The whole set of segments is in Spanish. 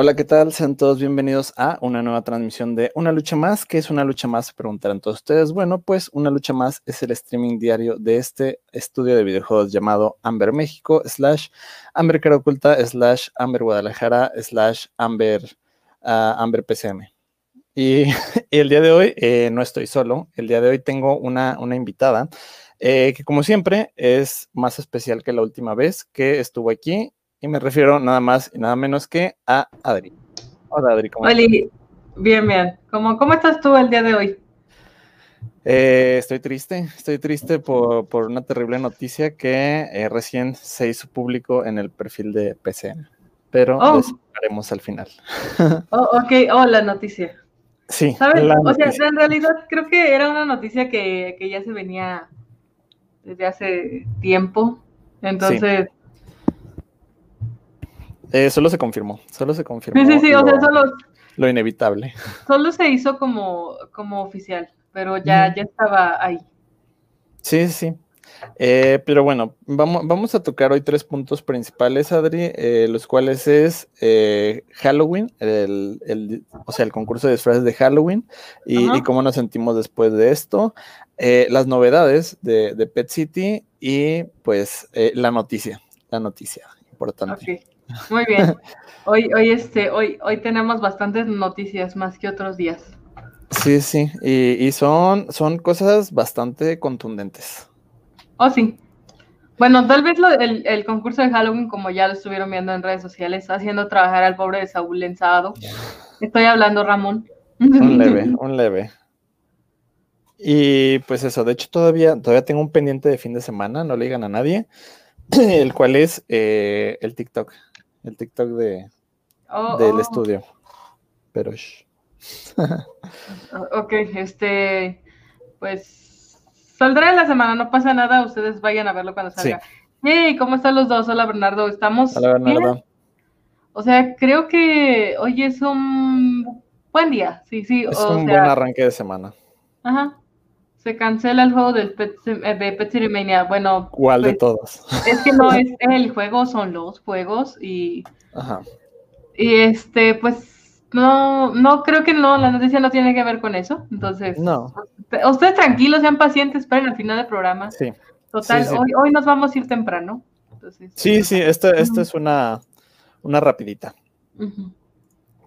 Hola, ¿qué tal? Sean todos bienvenidos a una nueva transmisión de Una Lucha Más. ¿Qué es Una Lucha Más? Se preguntarán todos ustedes. Bueno, pues Una Lucha Más es el streaming diario de este estudio de videojuegos llamado Amber México, slash Amber Cara Oculta, slash Amber Guadalajara, slash Amber, uh, Amber PCM. Y, y, el día de hoy eh, no estoy solo. El día de hoy tengo una, una invitada eh, que como siempre es más especial que la última vez que estuvo aquí y me refiero nada más y nada menos que a Adri. Hola Adri, ¿cómo Hola, bien, bien. ¿Cómo, ¿Cómo estás tú el día de hoy? Eh, estoy triste, estoy triste por, por una terrible noticia que eh, recién se hizo público en el perfil de PCN, pero oh. haremos al final. Oh, ok, oh, la noticia. Sí. ¿Sabes? O sea, en realidad creo que era una noticia que, que ya se venía desde hace tiempo, entonces... Sí eh, solo se confirmó, solo se confirmó. Sí, sí, sí, lo, o sea, solo. Lo inevitable. Solo se hizo como, como oficial, pero ya, ya estaba ahí. Sí, sí. Eh, pero bueno, vamos, vamos a tocar hoy tres puntos principales, Adri, eh, los cuales es eh, Halloween, el, el, o sea, el concurso de disfraces de Halloween y, y cómo nos sentimos después de esto, eh, las novedades de, de, Pet City y pues la noticia, la noticia importante. Okay. Muy bien. Hoy, hoy, este, hoy, hoy tenemos bastantes noticias más que otros días. Sí, sí, y, y, son, son cosas bastante contundentes. Oh, sí. Bueno, tal vez lo, el, el, concurso de Halloween, como ya lo estuvieron viendo en redes sociales, haciendo trabajar al pobre de Saúl Lenzado. Estoy hablando, Ramón. Un leve, un leve. Y pues eso, de hecho todavía, todavía tengo un pendiente de fin de semana, no le digan a nadie, el cual es eh, el TikTok el TikTok de, oh, del oh. estudio. Pero. ok, este. Pues. Saldrá en la semana, no pasa nada. Ustedes vayan a verlo cuando salga. Sí. Hey, ¿cómo están los dos? Hola, Bernardo. ¿Estamos? Hola, Bernardo. Bien? O sea, creo que hoy es un buen día. Sí, sí. Es o un sea, buen arranque de semana. Ajá. Se cancela el juego del Pet, de Pet City Mania. Bueno, ¿cuál pues, de todos? Es que no es el juego, son los juegos y. Ajá. Y este, pues, no, no creo que no, la noticia no tiene que ver con eso. Entonces, no. Ustedes tranquilos, sean pacientes, esperen al final del programa. Sí. Total, sí, sí. Hoy, hoy nos vamos a ir temprano. Entonces, sí, sí, esta, esta es una, una rapidita. Uh -huh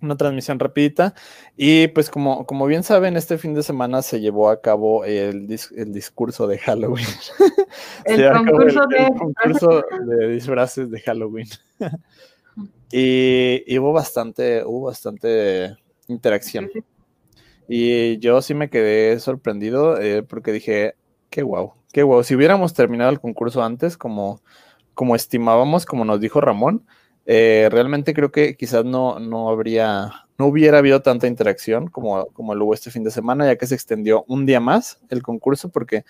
una transmisión rapidita. Y pues como, como bien saben, este fin de semana se llevó a cabo el, dis el discurso de Halloween. El, concurso, el, de... el concurso de disfraces de Halloween. y, y, hubo bastante, hubo bastante interacción. Sí, sí. Y yo sí me quedé sorprendido eh, porque dije, qué guau, qué guau. Si hubiéramos terminado el concurso antes, como, como estimábamos, como nos dijo Ramón, eh, realmente creo que quizás no, no habría, no hubiera habido tanta interacción como, como lo hubo este fin de semana, ya que se extendió un día más el concurso, porque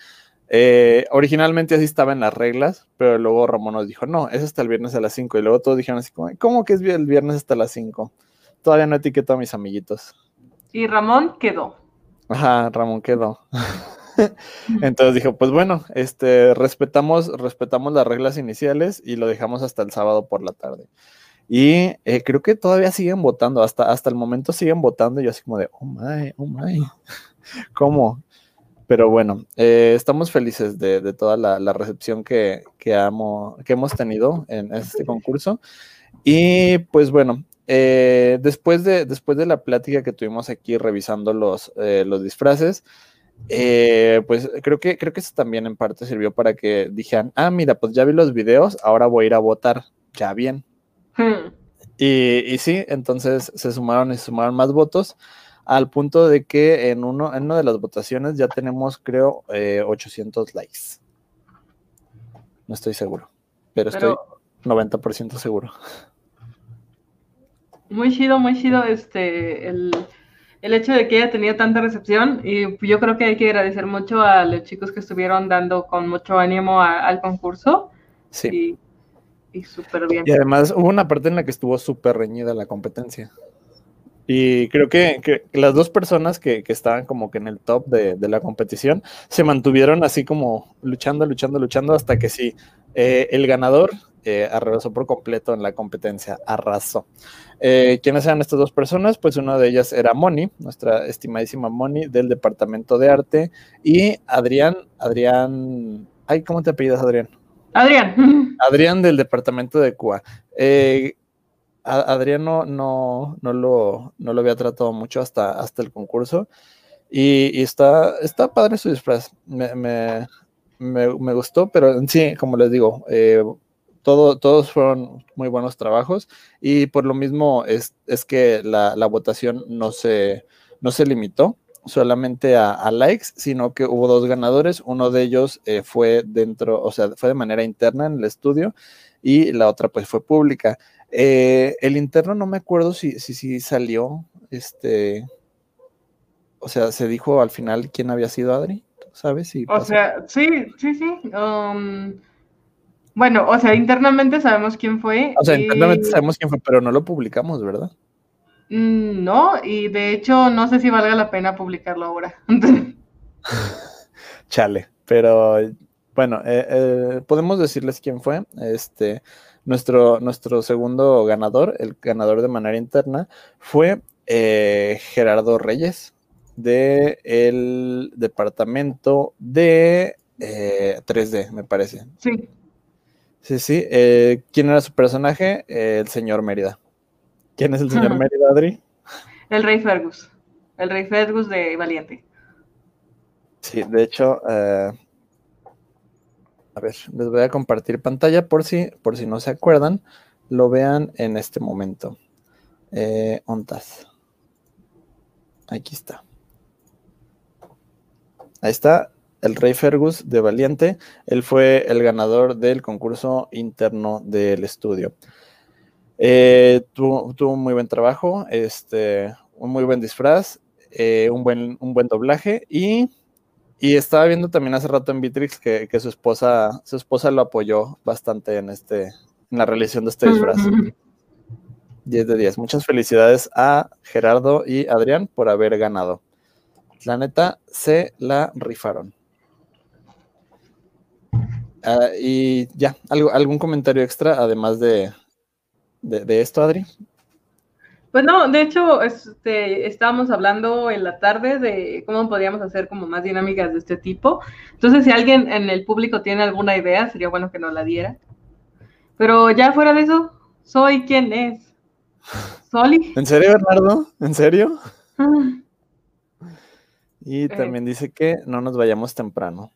eh, originalmente así estaba en las reglas, pero luego Ramón nos dijo, no, es hasta el viernes a las 5, y luego todos dijeron así como, ¿cómo que es el viernes hasta las 5? Todavía no etiqueto a mis amiguitos. Y Ramón quedó. Ajá, Ramón quedó. Entonces dijo, pues bueno, este, respetamos, respetamos las reglas iniciales y lo dejamos hasta el sábado por la tarde. Y eh, creo que todavía siguen votando, hasta, hasta el momento siguen votando. Y yo así como de, oh my, oh my, ¿cómo? Pero bueno, eh, estamos felices de, de toda la, la, recepción que, que, amo, que hemos tenido en este concurso. Y pues bueno, eh, después, de, después de la plática que tuvimos aquí revisando los, eh, los disfraces, eh, pues creo que, creo que eso también en parte sirvió para que dijeran, ah, mira, pues ya vi los videos, ahora voy a ir a votar, ya bien. Hmm. Y, y, sí, entonces se sumaron y se sumaron más votos, al punto de que en, uno, en una de las votaciones ya tenemos, creo, eh, 800 likes. No estoy seguro, pero, pero... estoy 90% seguro. Muy chido, muy chido este, el el hecho de que haya tenido tanta recepción y yo creo que hay que agradecer mucho a los chicos que estuvieron dando con mucho ánimo al concurso. Sí. Y, y súper bien. Y además hubo una parte en la que estuvo súper reñida la competencia. Y creo que, las dos personas que, estaban como que en el top de, la competición se mantuvieron así como luchando, luchando, luchando hasta que sí, eh, el ganador eh, arrasó por completo en la competencia, arrasó. Eh, ¿Quiénes eran estas dos personas? Pues una de ellas era Moni, nuestra estimadísima Moni del Departamento de Arte, y Adrián, Adrián, ay, ¿cómo te apellidas Adrián? Adrián. Adrián del Departamento de Cuba. Eh, Adriano no, no, lo, no lo había tratado mucho hasta, hasta el concurso. Y, está, está padre su disfraz. Me, me, me, gustó, pero sí, como les digo, eh, todo, todos fueron muy buenos trabajos. Y por lo mismo es, es que la, la, votación no se, no se limitó solamente a, likes, sino que hubo dos ganadores. Uno de ellos eh, fue dentro, o sea, fue de manera interna en el estudio y la otra pues fue pública. Eh, el interno no me acuerdo si, si, si salió, este, o sea, se dijo al final quién había sido Adri, ¿sabes? o sea, sí, sí, sí. Um, bueno, o sea, internamente sabemos quién fue. O sea, internamente sabemos quién fue, pero no lo publicamos, ¿verdad? Mm, no, y de hecho no sé si valga la pena publicarlo ahora. Chale, pero bueno, eh, eh, podemos decirles quién fue. Este, nuestro, nuestro segundo ganador, el ganador de manera interna, fue eh, Gerardo Reyes del el departamento de 3D, eh, me parece. Sí. Sí, sí. Eh, ¿Quién era su personaje? el señor Mérida. ¿Quién es el señor Mérida, Adri? El rey Fergus. El rey Fergus de Valiente. Sí, de hecho, a ver, les voy a compartir pantalla por si, por si no se acuerdan, lo vean en este momento. Eh, ontas. Aquí está. Ahí está el Rey Fergus de Valiente. Él fue el ganador del concurso interno del estudio. Eh, tuvo, un muy buen trabajo, este, un muy buen disfraz, eh, un, buen, un buen doblaje y y estaba viendo también hace rato en Bitrix que, su esposa, su esposa lo apoyó bastante en este, en la realización de este disfraz. 10 de 10. Muchas felicidades a Gerardo y Adrián por haber ganado. La neta, se la rifaron. Ah, y ya, ¿algún comentario extra además de, de esto, Adri? Pues no, de hecho, este, estábamos hablando en la tarde de cómo podríamos hacer como más dinámicas de este tipo. Entonces, si alguien en el público tiene alguna idea, sería bueno que nos la diera. Pero ya fuera de eso, soy quien es. Soli. ¿En serio, Bernardo? ¿En serio? Ah. Y también dice que no nos vayamos temprano.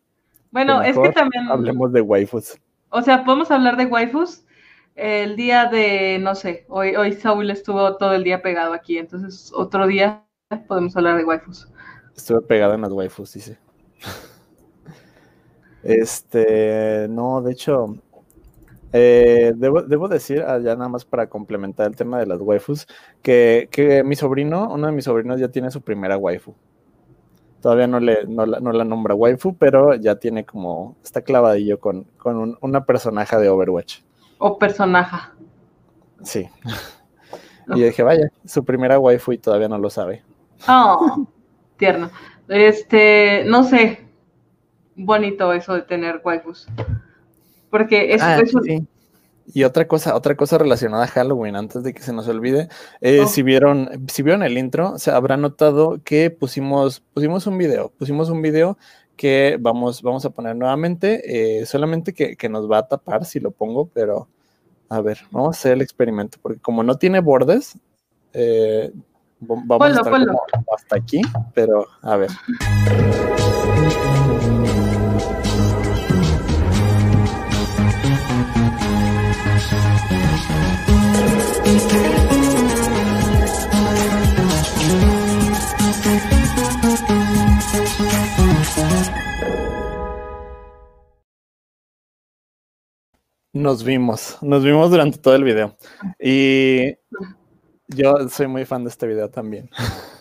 Bueno, es que también. Hablemos de waifus. O sea, podemos hablar de waifus, el día de, no sé, hoy, hoy Saúl estuvo todo el día pegado aquí, entonces otro día podemos hablar de waifus. Estuve pegado en las waifus, dice. Este, no, de hecho, eh, debo, decir, ah, ya nada más para complementar el tema de las waifus, que, mi sobrino, uno de mis sobrinos ya tiene su primera waifu. Todavía no, le, no, la, nombra waifu, pero ya tiene como, está clavadillo con, con una personaje de Overwatch. O personaje. Sí. Y dije, vaya, su primera waifu y todavía no lo sabe. Oh, tierno. Este, no sé, bonito eso de tener waifus. Porque es, ah, sí. Y otra cosa, otra cosa relacionada a Halloween, antes de que se nos olvide, eh, oh. si vieron, si vieron el intro, se habrá notado que pusimos, pusimos un video, pusimos un video que vamos, vamos a poner nuevamente, eh, solamente que, nos va a tapar si lo pongo, pero a ver, vamos a hacer el experimento, porque como no tiene bordes, eh, vamos a estar hasta aquí, pero a ver. Nos vimos, nos vimos durante todo el video. Y yo soy muy fan de este video también.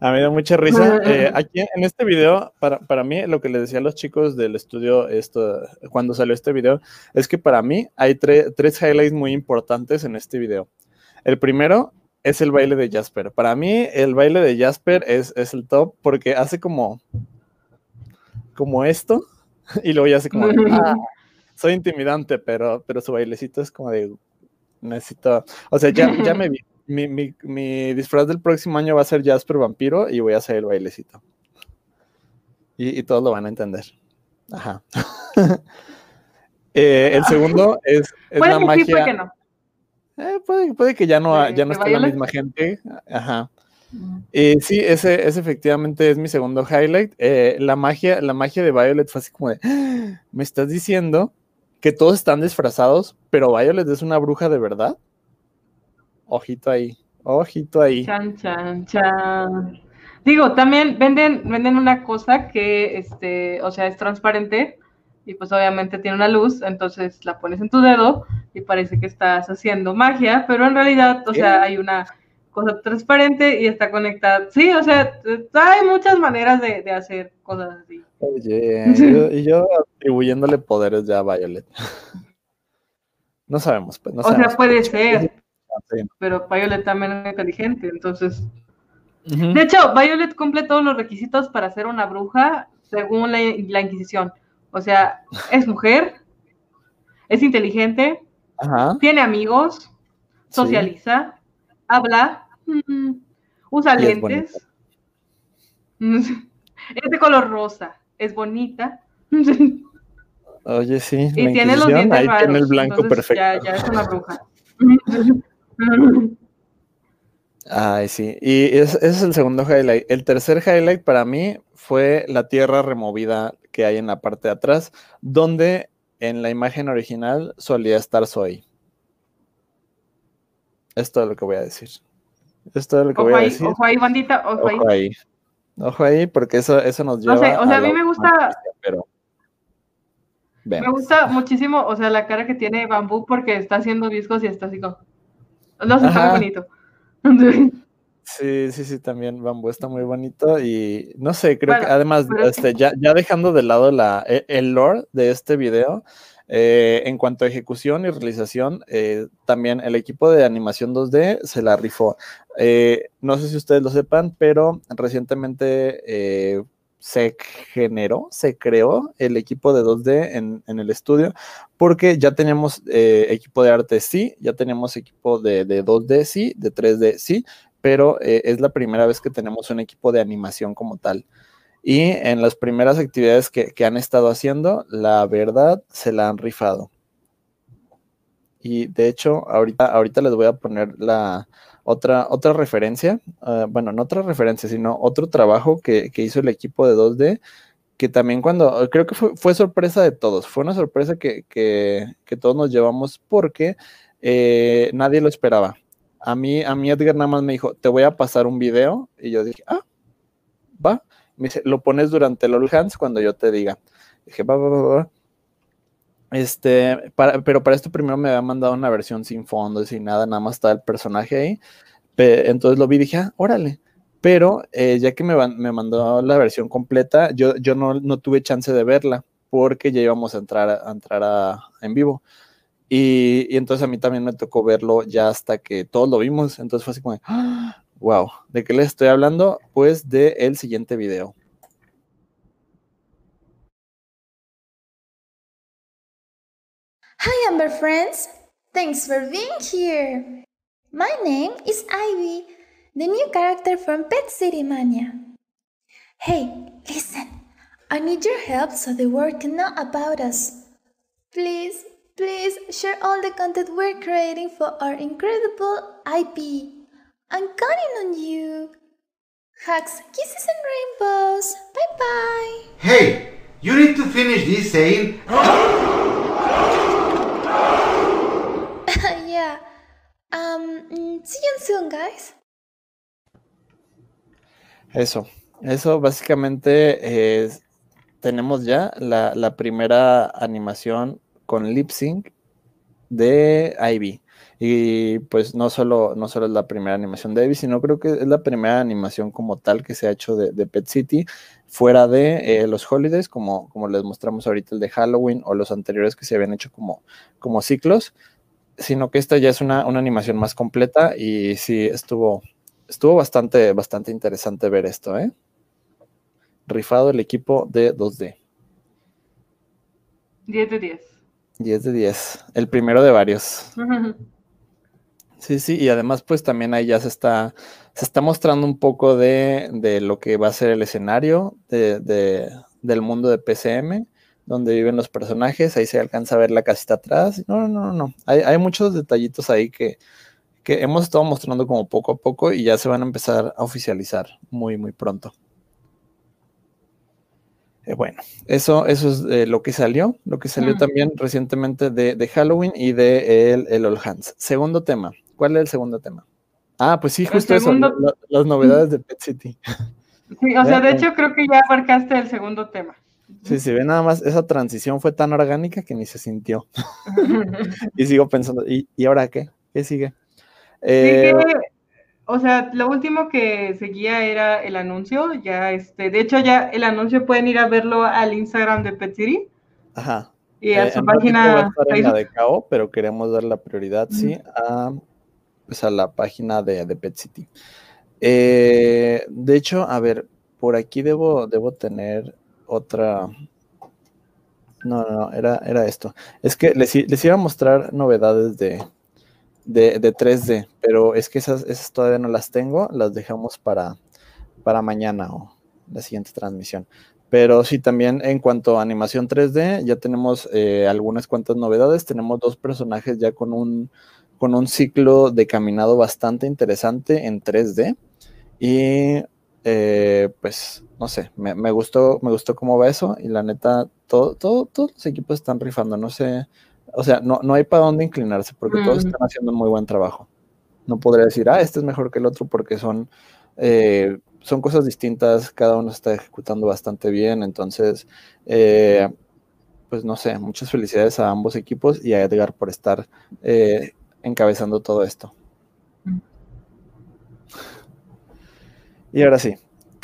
A mí me da mucha risa. Eh, aquí en este video, para, para, mí, lo que les decía a los chicos del estudio esto, cuando salió este video, es que para mí hay tres highlights muy importantes en este video. El primero es el baile de Jasper. Para mí, el baile de Jasper es, es el top porque hace como, como esto y luego ya hace como, ah, soy intimidante, pero, pero su bailecito es como de, necesito, o sea, ya, ya me vi mi, mi, mi, disfraz del próximo año va a ser Jasper Vampiro y voy a hacer el bailecito. Y, y todos lo van a entender. Ajá. eh, el segundo es, es puede la que magia. Sí, puede que no. Eh, puede, puede, que ya no, ya no esté la misma gente. Ajá. Eh, sí, ese, ese, efectivamente es mi segundo highlight. Eh, la, magia, la magia de Violet fue así como de, ¡Ah! me estás diciendo que todos están disfrazados, pero Violet es una bruja de verdad. Ojito ahí, ojito ahí. Chan, chan, chan. Digo, también venden, venden una cosa que, este, o sea, es transparente y pues obviamente tiene una luz, entonces la pones en tu dedo y parece que estás haciendo magia, pero en realidad, o sea, hay una cosa transparente y está conectada. Sí, o sea, hay muchas maneras de, de hacer cosas así. Oye, yo, y yo atribuyéndole poderes ya a Violet. No sabemos, pues. No o sabemos, sea, puede pues. Pero Violet también es inteligente, entonces. Uh -huh. De hecho, Violet cumple todos los requisitos para ser una bruja según la, la Inquisición. O sea, es mujer, es inteligente, Ajá. tiene amigos, socializa, sí. habla, mm, usa Y lentes, es de color rosa, es bonita. Oye, sí. Y la tiene los dientes ahí raros. tiene el blanco perfecto. Ya, ya es una bruja. Ay, sí. Y es- ese es el segundo highlight. El tercer highlight para mí fue la tierra removida que hay en la parte de atrás, donde en la imagen original solía estar Zoe. Es todo lo que voy a decir. Es todo lo que Ojo voy a ahí, decir. ojo ahí, bandita, ojo ahí. Ojo ahí. Ojo ahí, porque eso, eso nos lleva No sé, o sea, a mí la me gusta- última noticia, pero Me gusta muchísimo, o sea, la cara que tiene Bambú porque está haciendo discos y está así como... No sé, está muy bonito. Sí, sí, sí, también Bambú está muy bonito y no sé, creo Bueno, que además, pero este, ya, ya dejando de lado la, e- el lore de este video, eh, en cuanto a ejecución y realización, eh, también el equipo de animación 2D se la rifó. Eh, no sé si ustedes lo sepan, pero recientemente eh, se generó, se creó el equipo de 2D en, el estudio, porque ya teníamos eh, equipo de arte, sí, ya teníamos equipo de, de 2D, sí, de 3D, sí, pero eh, es la primera vez que tenemos un equipo de animación como tal. Y en las primeras actividades que, que han estado haciendo, la verdad, se la han rifado. Y de hecho, ahorita, ahorita les voy a poner la otra, otra referencia, uh, bueno, no otra referencia, sino otro trabajo que, que, hizo el equipo de 2D, que también cuando, creo que fue, fue sorpresa de todos, fue una sorpresa que, que, que todos nos llevamos porque eh, nadie lo esperaba. A mí, a mí Edgar nada más me dijo, te voy a pasar un video, y yo dije, ah, va, me dice, lo pones durante el All Hands cuando yo te diga. Dije, va, va, va, va. Este, para, pero para esto primero me había mandado una versión sin fondos, sin nada, nada más estaba el personaje ahí. Entonces lo vi y dije, ah, órale. Pero eh, ya que me, me, mandó la versión completa, yo, yo no, no, tuve chance de verla porque ya íbamos a entrar, a, entrar a, en vivo. Y, y, entonces a mí también me tocó verlo ya hasta que todos lo vimos. Entonces fue así como, ¡Ah! wow, ¿de qué les estoy hablando? Pues del el siguiente video. Hi, Amber friends. Thanks for being here. My name is Ivy, the new character from Pet City Mania. Hey, listen. I need your help so the world can know about us. Please, please share all the content we're creating for our incredible IP. I'm counting on you. Hugs, kisses, and rainbows. Bye bye. Hey, you need to finish this saying. Um, see you soon, guys. Eso, eso básicamente es, tenemos ya la, la, primera animación con lip sync de Ivy. Y pues no solo, no solo es la primera animación de Ivy, sino creo que es la primera animación como tal que se ha hecho de, Pet City, fuera de eh, los holidays, como, como les mostramos ahorita el de Halloween o los anteriores que se habían hecho como, como ciclos, sino que esta ya es una, una animación más completa y sí estuvo, estuvo bastante, bastante interesante ver esto, ¿eh? Rifado el equipo de 2D. 10 de 10. 10 de 10. El primero de varios. Sí, sí, y además pues también ahí ya se está, se está mostrando un poco de, de lo que va a ser el escenario de, de, del mundo de PCM, donde viven los personajes, ahí se alcanza a ver la casita atrás. No, no, no, no, hay, hay muchos detallitos ahí que, que hemos estado mostrando como poco a poco y ya se van a empezar a oficializar muy, muy pronto. Eh, bueno, eso, eso es eh, lo que salió, lo que salió también recientemente de, Halloween y de el, el All Hands. Segundo tema, ¿cuál es el segundo tema? Ah, pues sí, justo eso, las novedades de Pet City. Sí, o sea, de hecho creo que ya abarcaste el segundo tema. Sí, sí, ve nada más, esa transición fue tan orgánica que ni se sintió. y sigo pensando, ¿y, ¿y ahora qué? ¿Qué sigue? Eh, o sea, lo último que seguía era el anuncio, ya este, de hecho ya el anuncio pueden ir a verlo al Instagram de Pet City. Ajá. Y a eh, su página de KO, pero queremos dar la prioridad, sí, a, pues a la página de, de Pet City. Eh, de hecho, a ver, por aquí debo, debo tener otra. No, no, no, era, era esto. Es que les, iba a mostrar novedades de, de, de 3D, pero es que esas, esas todavía no las tengo, las dejamos para, para mañana o la siguiente transmisión. Pero sí, también en cuanto a animación 3D, ya tenemos eh, algunas cuantas novedades. Tenemos dos personajes ya con un, con un ciclo de caminado bastante interesante en 3D. Y eh, pues, no sé, me, me, gustó, me gustó cómo va eso. Y la neta, todo, todo, todos los equipos están rifando. No sé, o sea, no, no hay para dónde inclinarse porque todos están haciendo un muy buen trabajo. No podría decir, ah, este es mejor que el otro porque son, eh, son cosas distintas, cada uno está ejecutando bastante bien, entonces, eh, pues no sé, muchas felicidades a ambos equipos y a Edgar por estar eh, encabezando todo esto. Y ahora sí,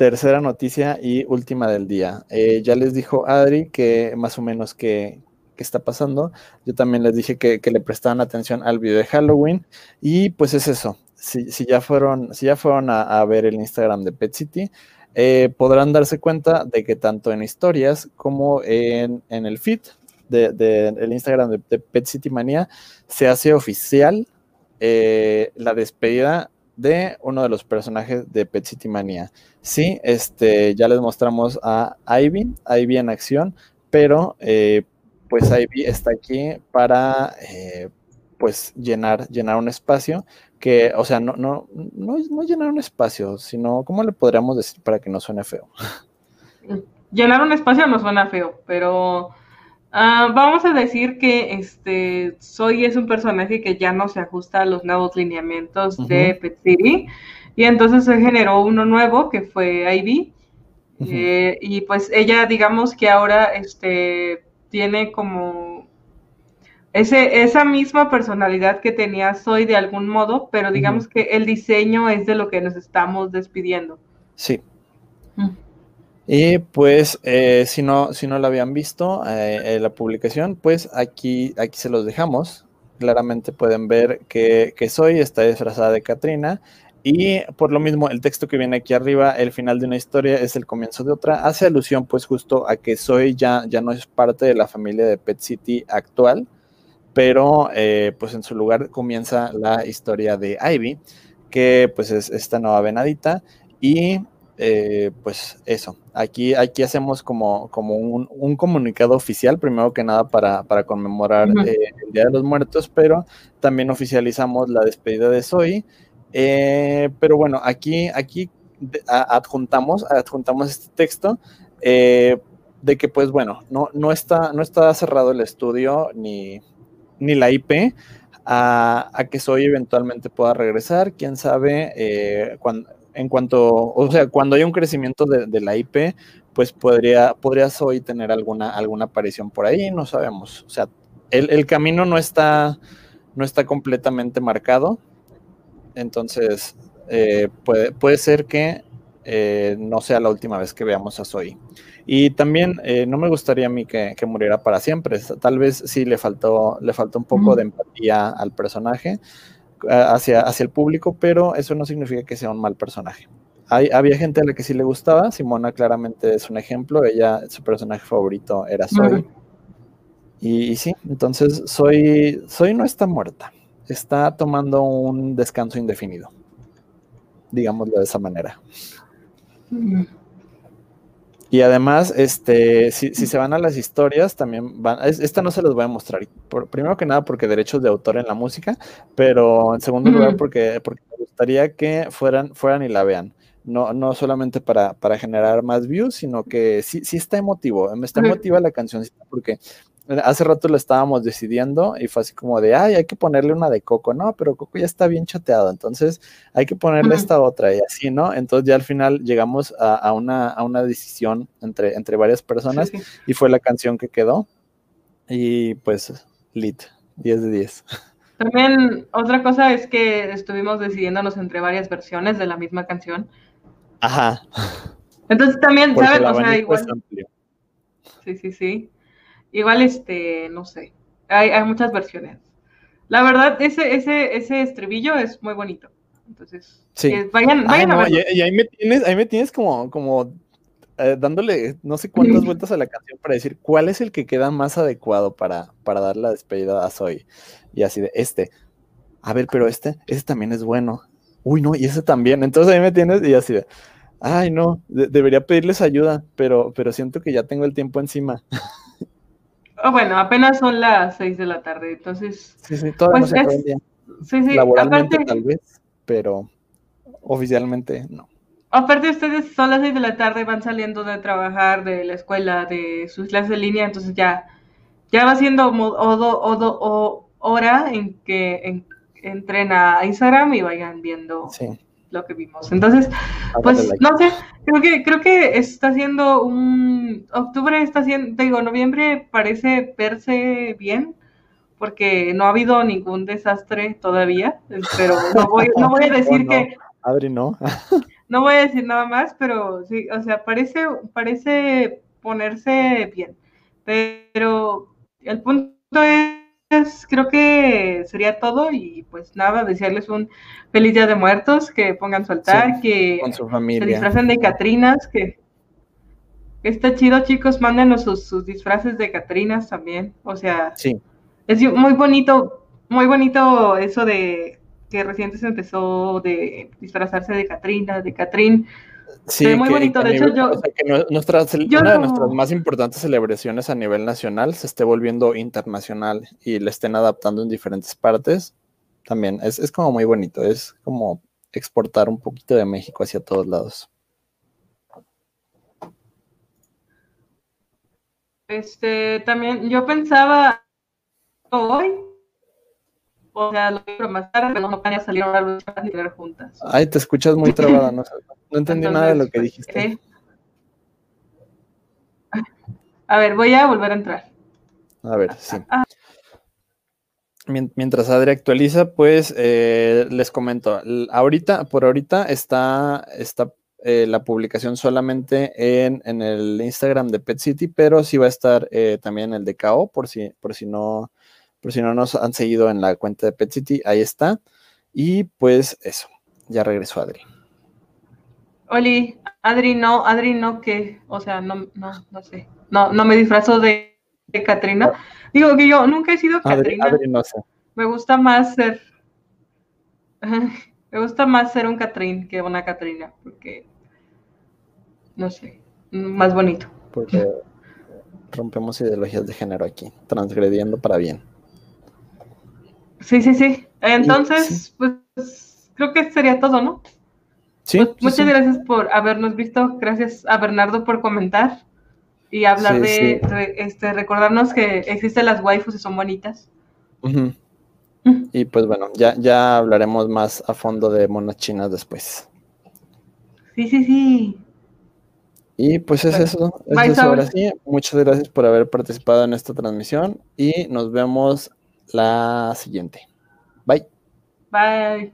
tercera noticia y última del día. ya les dijo Adri que más o menos que, qué está pasando. Yo también les dije que, le prestaban atención al video de Halloween y pues es eso. Si, ya fueron, si ya fueron a, ver el Instagram de Pet City, eh, podrán darse cuenta de que tanto en historias como en, el feed del de, Instagram de, Pet City Manía se hace oficial eh, la despedida de uno de los personajes de Pet City Manía. Sí, este, ya les mostramos a Ivy, Ivy en acción, pero eh, pues Ivy está aquí para eh, pues llenar, llenar un espacio que, o sea, no, no, no, no llenar un espacio, sino, ¿cómo le podríamos decir para que no suene feo? Llenar un espacio no suena feo, pero ah, vamos a decir que este Soy es un personaje que ya no se ajusta a los nuevos lineamientos de Pet City, y entonces se generó uno nuevo que fue Ivy. Eh, y pues ella, digamos que ahora este, tiene como ese, esa misma personalidad que tenía Soy de algún modo, pero digamos que el diseño es de lo que nos estamos despidiendo. Sí. Y pues, eh, si, no, si no lo habían visto, eh, la publicación, pues aquí, aquí se los dejamos. Claramente pueden ver que, que Soy está disfrazada de Katrina y por lo mismo, el texto que viene aquí arriba, el final de una historia es el comienzo de otra, hace alusión pues justo a que Zoe ya, ya no es parte de la familia de Pet City actual, pero eh, pues en su lugar comienza la historia de Ivy, que pues es esta nueva venadita y eh, pues eso, aquí, aquí hacemos como, como un, comunicado oficial, primero que nada para, conmemorar eh, el Día de los Muertos, pero también oficializamos la despedida de Zoe eh, pero bueno, aquí, aquí adjuntamos, adjuntamos este texto eh, de que pues bueno, no, no, está, no está cerrado el estudio ni, ni la IP a, que Soy eventualmente pueda regresar, quién sabe, eh, en cuanto, o sea, cuando hay un crecimiento de, la IP, pues podría, podría Soy tener alguna, alguna aparición por ahí, no sabemos, o sea, el, el camino no está no está completamente marcado. Entonces, eh, puede, puede ser que eh, no sea la última vez que veamos a Zoe. Y también eh, no me gustaría a mí que, muriera para siempre. Tal vez sí le faltó, le faltó un poco de empatía al personaje hacia, hacia el público, pero eso no significa que sea un mal personaje. Hay, había gente a la que sí le gustaba. Simona claramente es un ejemplo. Ella, su personaje favorito era Zoe. y, sí, entonces Zoe, Zoe no está muerta. Está tomando un descanso indefinido. Digámoslo de esa manera. Y además, este, si, se van a las historias, también van. esta no se las voy a mostrar. primero que nada, porque derechos de autor en la música, pero en segundo lugar, porque, porque me gustaría que fueran, fueran y la vean. No, no solamente para, para generar más views, sino que sí, sí está emotivo. Me está emotiva la canción porque hace rato lo estábamos decidiendo y fue así como de, ay, hay que ponerle una de Coco, no, pero Coco ya está bien chateado, entonces hay que ponerle esta otra y así, ¿no? Entonces ya al final llegamos a, una, a una, decisión entre, entre varias personas y fue la canción que quedó y pues lit, 10 de 10. También otra cosa es que estuvimos decidiéndonos entre varias versiones de la misma canción. Ajá. Entonces también, ¿sabes? O sea, igual. Sí, sí, sí. Igual, este, no sé, hay, hay muchas versiones. La verdad, ese, ese, ese estribillo es muy bonito. Entonces, sí. Eh, vayan, vayan a verlo. Y, ahí me tienes, ahí me tienes como, como eh, dándole no sé cuántas vueltas a la canción para decir cuál es el que queda más adecuado para, para dar la despedida a Zoe. Y así de este. A ver, pero este, ese también es bueno. Uy, no, y ese también. Entonces ahí me tienes y así de, ay, no, debería pedirles ayuda, pero, pero siento que ya tengo el tiempo encima. Oh, bueno, apenas son las seis de la tarde, entonces. Sí, sí, todavía no pues se Sí, sí, Laboralmente tal vez, pero oficialmente no. Aparte, ustedes son las seis de la tarde, van saliendo de trabajar, de la escuela, de sus clases de línea, entonces ya, ya va siendo o, hora en que entren a Instagram y vayan viendo sí lo que vimos. Entonces, pues no sé, creo que creo que está siendo un octubre está siendo, digo, noviembre parece verse bien porque no ha habido ningún desastre todavía, pero no voy, no voy a decir que Adri no. no voy a decir nada más, pero sí, o sea, parece parece ponerse bien. Pero el punto es creo que sería todo y pues nada, desearles un feliz día de muertos, que pongan su altar, que se disfracen de Catrinas, que, está chido chicos, mándenos sus, disfraces de Catrinas también, o sea, sí. es muy bonito, muy bonito eso de que recién se empezó de disfrazarse de Catrina, de Catrín, Sí, muy bonito. De hecho, yo. nuestra, una de nuestras más importantes celebraciones a nivel nacional se esté volviendo internacional y le estén adaptando en diferentes partes. También es, es como muy bonito. Es como exportar un poquito de México hacia todos lados. Este, también yo pensaba hoy o sea, lo más tarde, pero no van a salir a y ver juntas. Ay, te escuchas muy trabada, no, no entendí nada de lo que dijiste. A ver, voy a volver a entrar. A ver, sí. Ah. Mientras Adri actualiza, pues eh, les comento. Ahorita, por ahorita está, está eh, la publicación solamente en, en, el Instagram de Pet City, pero sí va a estar eh, también el de KO, por si, por si no por si no nos han seguido en la cuenta de Pet City, ahí está. Y pues eso, ya regresó Adri. Oli, Adri no, Adri no que, o sea, no, no, no sé, no, no me disfrazo de, de Katrina. Digo que yo nunca he sido Katrina. Adri no sé. Me gusta más ser, me gusta más ser un Catrín que una Katrina, porque, no sé, más bonito. Porque rompemos ideologías de género aquí, transgrediendo para bien. Sí, sí, sí. Entonces, pues creo que sería todo, ¿no? Sí. Pues, muchas gracias por habernos visto. Gracias a Bernardo por comentar y hablar de, este, recordarnos que existen las waifus y son bonitas. Y pues bueno, ya, ya hablaremos más a fondo de monas chinas después. Sí, sí, sí. Y pues es eso. Es eso ahora sí. Muchas gracias por haber participado en esta transmisión y nos vemos la siguiente. Bye. Bye.